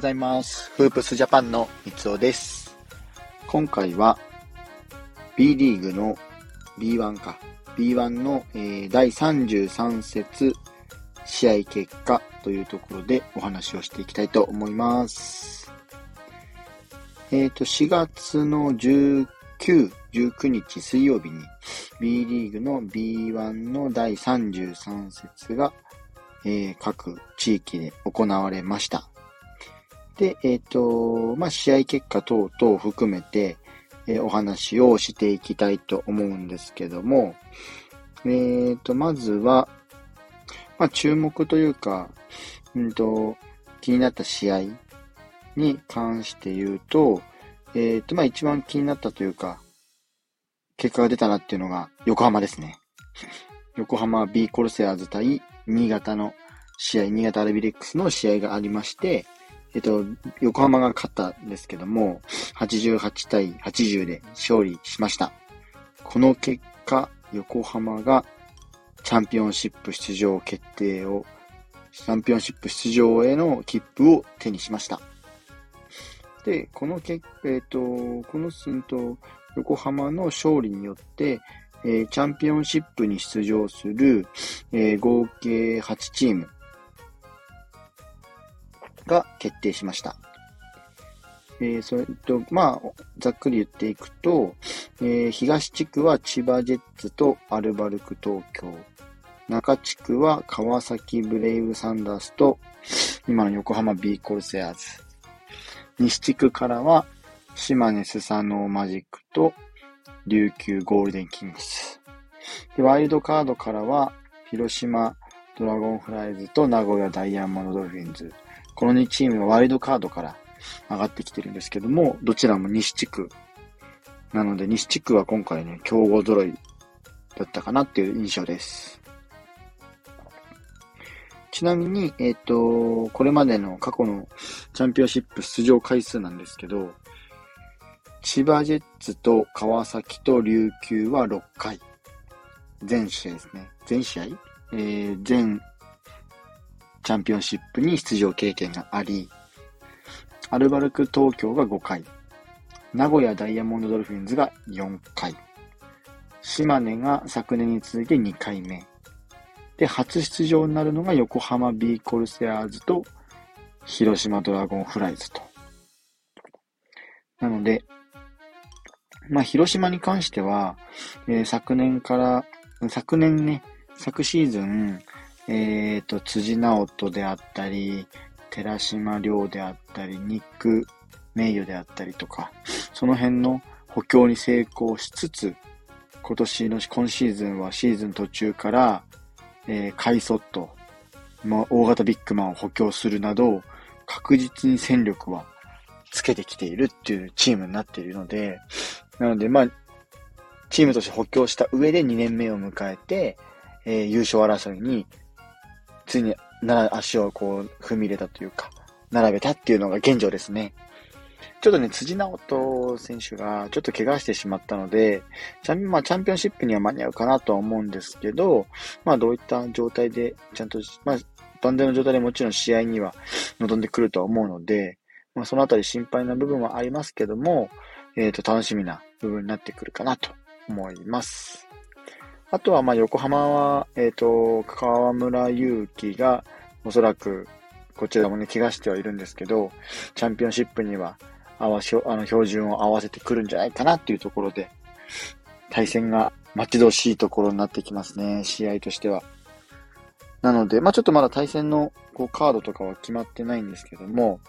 ございます。フープスジャパンの三つです。今回は B リーグの B1 か。B1 の、えー第33節試合結果というところでお話をしていきたいと思います。えっ、と、4月の19、19日水曜日に B リーグの B1 の第33節が、えー各地域で行われました。で、えっ、と、まあ、試合結果等々を含めて、えーお話をしていきたいと思うんですけども、えっ、と、まずは、まあ、注目というか、うんと、気になった試合に関して言うと、えっ、と、まあ、一番気になったというか、結果が出たなっていうのが横浜ですね。横浜 B コルセアーズ対新潟の試合、新潟アルビレックスの試合がありまして、えっと、横浜が勝ったんですけども、88対80で勝利しました。この結果、横浜がチャンピオンシップ出場決定を、チャンピオンシップ出場への切符を手にしました。で、この結果、えっと、この寸と、横浜の勝利によって、えーチャンピオンシップに出場する、えー合計8チームが決定しました。えーそれと、まあ、ざっくり言っていくと、えー東地区は千葉ジェッツとアルバルク東京。中地区は川崎ブレイブサンダースと、今の横浜 B コルセアーズ。西地区からは、島根スサノーマジックと、琉球ゴールデンキングス。で、ワイルドカードからは、広島ドラゴンフライズと名古屋ダイヤモンドドルフィンズ。この2チームはワイルドカードから上がってきてるんですけども、どちらも西地区。なので、西地区は今回ね、強豪揃いだったかなっていう印象です。ちなみに、えっ、と、これまでの過去のチャンピオンシップ出場回数なんですけど、千葉ジェッツと川崎と琉球は6回。全試合ですね。全試合？えー、全チャンピオンシップに出場経験があり、アルバルク東京が5回、名古屋ダイヤモンドドルフィンズが4回、島根が昨年に続いて2回目、で、初出場になるのが横浜 B コルセアーズと広島ドラゴンフライズと。なので、まあ、広島に関しては、えー昨年から、昨年ね、昨シーズン、えっ、と、辻直人であったり、寺島亮であったり、ニック・名誉であったりとか、その辺の補強に成功しつつ、今年の、今シーズンはシーズン途中から、えーカイソット、まあ、大型ビッグマンを補強するなど、確実に戦力はつけてきているっていうチームになっているので、なので、まあ、チームとして補強した上で2年目を迎えて、えー優勝争いに、ついにな足をこう踏み入れたというか、並べたっていうのが現状ですね。ちょっとね、辻直人選手がちょっと怪我してしまったので、チャン,、まあ、チャンピオンシップには間に合うかなとは思うんですけど、まあどういった状態で、ちゃんと、まあ、万全の状態でもちろん試合には臨んでくるとは思うので、まあそのあたり心配な部分はありますけども、えっ、と、楽しみな部分になってくるかなと思います。あとは、まあ、横浜は、えっ、と、河村勇輝が、おそらく、こちらもね、怪我してはいるんですけど、チャンピオンシップには、合わし、あの、標準を合わせてくるんじゃないかなっていうところで、対戦が待ち遠しいところになってきますね、試合としては。なので、まあ、ちょっとまだ対戦の、こう、カードとかは決まってないんですけども、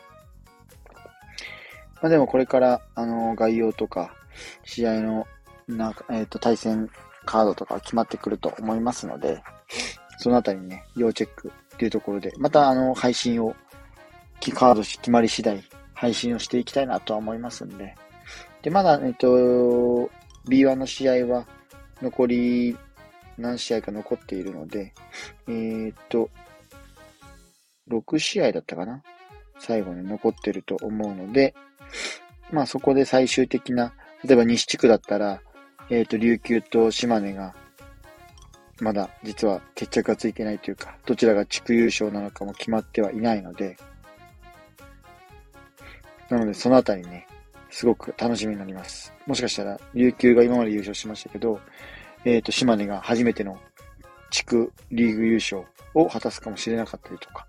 まあ、でもこれから、あの、概要とか、試合の、な、えっ、と、対戦カードとか決まってくると思いますので、そのあたりね、要チェックっていうところで、またあの、配信を、きカード決まり次第、配信をしていきたいなとは思いますんで。で、まだ、えっと、B1 の試合は、残り何試合か残っているので、えーっと、6試合だったかな？最後に残ってると思うので、まあそこで最終的な、例えば西地区だったら、えっ、と、琉球と島根が、まだ実は決着がついてないというか、どちらが地区優勝なのかも決まってはいないので、なので、そのあたりね、すごく楽しみになります。もしかしたら、琉球が今まで優勝しましたけど、えっ、ー、と、島根が初めての地区リーグ優勝を果たすかもしれなかったりとか、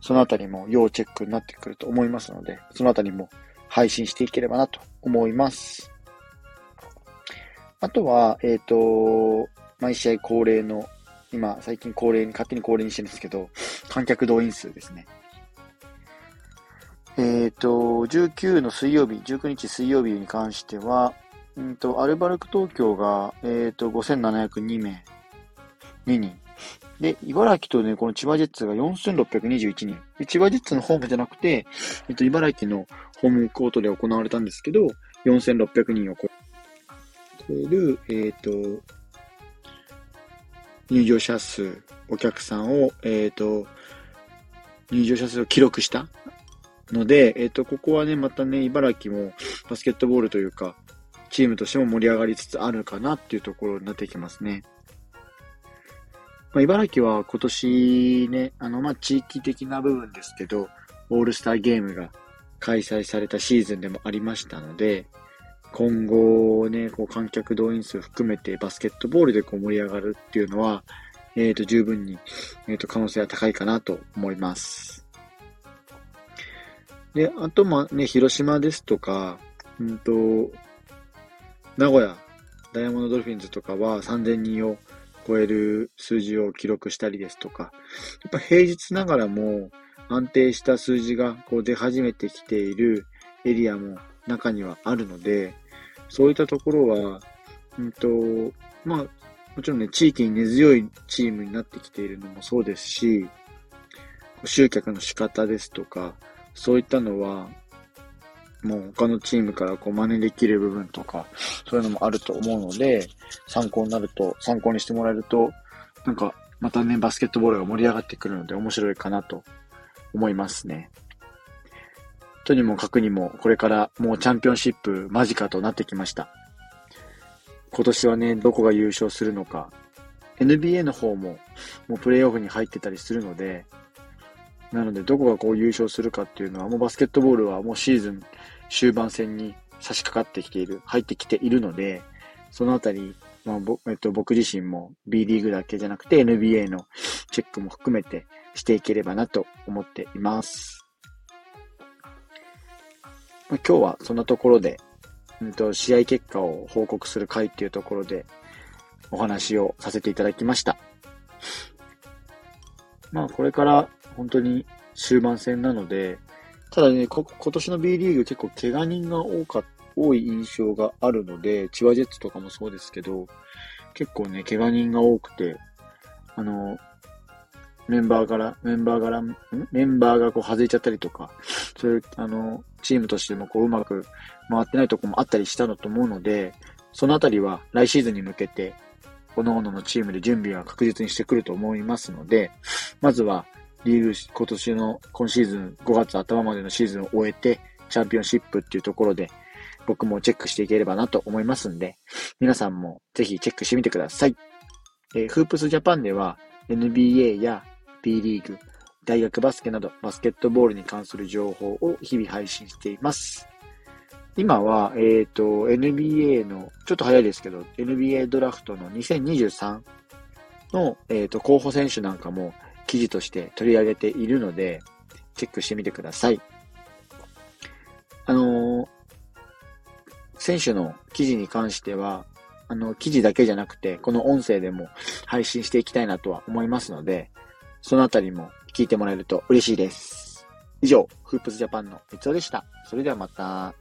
そのあたりも要チェックになってくると思いますので、そのあたりも配信していければなと思います。あとは、えっ、ー、と、毎試合恒例の、今、最近恒例に、勝手に恒例にしてるんですけど、観客動員数ですね。えっ、ー、と、19の水曜日、19日水曜日に関しては、うんと、アルバルク東京が、えっ、ー、と、5702名、2人。で、茨城とね、この千葉ジェッツが4621人。で千葉ジェッツのホームじゃなくて、えっと、茨城のホームコートで行われたんですけど、4600人を超える、えっ、ー、と、入場者数、お客さんを、えっ、ー、と、入場者数を記録したので、えっ、ー、と、ここはね、またね、茨城もバスケットボールというか、チームとしても盛り上がりつつあるかなっていうところになってきますね。まあ、茨城は今年ね、あの、ま、地域的な部分ですけど、オールスターゲームが開催されたシーズンでもありましたので、今後ね、こう観客動員数含めてバスケットボールでこう盛り上がるっていうのは、えっ、ー、と、十分に、えっ、ー、と、可能性は高いかなと思います。で、あと、まあね、広島ですとか、うんと、名古屋、ダイヤモンドドルフィンズとかは3000人を超える数字を記録したりですとか、やっぱ平日ながらも安定した数字がこう出始めてきているエリアも中にはあるので、そういったところは、うんと、まあ、もちろんね、地域に根強いチームになってきているのもそうですし、集客の仕方ですとか、そういったのは、もう他のチームからこう真似できる部分とか、そういうのもあると思うので、参考になると、参考にしてもらえると、なんか、またね、バスケットボールが盛り上がってくるので面白いかなと思いますね。とにもかくにも、これからもうチャンピオンシップ間近となってきました。今年はね、どこが優勝するのか。NBA の方も、もうプレイオフに入ってたりするので、なので、どこがこう優勝するかっていうのは、もうバスケットボールはもうシーズン終盤戦に差し掛かってきている、入ってきているので、そのあたり、まあえっと、僕自身も B リーグだけじゃなくて NBA のチェックも含めてしていければなと思っています。ま、今日はそんなところで、うんと、試合結果を報告する回っていうところでお話をさせていただきました。まあ、これから本当に終盤戦なので、ただね、今年の B リーグ結構怪我人が多か、多い印象があるので、千葉ジェッツとかもそうですけど、結構ね、怪我人が多くて、あの、メンバーから、メンバーから、メンバーがこう外れちゃったりとか、そういう、あの、チームとしてもこううまく回ってないとこもあったりしたのと思うので、そのあたりは来シーズンに向けて、各々のチームで準備は確実にしてくると思いますので、まずはリーグ今年の今シーズン5月頭までのシーズンを終えて、チャンピオンシップっていうところで、僕もチェックしていければなと思いますんで、皆さんもぜひチェックしてみてください。えー、フープスジャパンでは NBA や B リーグ、大学バスケなどバスケットボールに関する情報を日々配信しています。今は、えっ、ー、と、NBA の、ちょっと早いですけど、NBA ドラフトの2023の、えっ、ー、と、候補選手なんかも記事として取り上げているので、チェックしてみてください。あのー、選手の記事に関しては、あの、記事だけじゃなくて、この音声でも配信していきたいなとは思いますので、そのあたりも聞いてもらえると嬉しいです。以上、フープスジャパンの三つおでした。それではまた。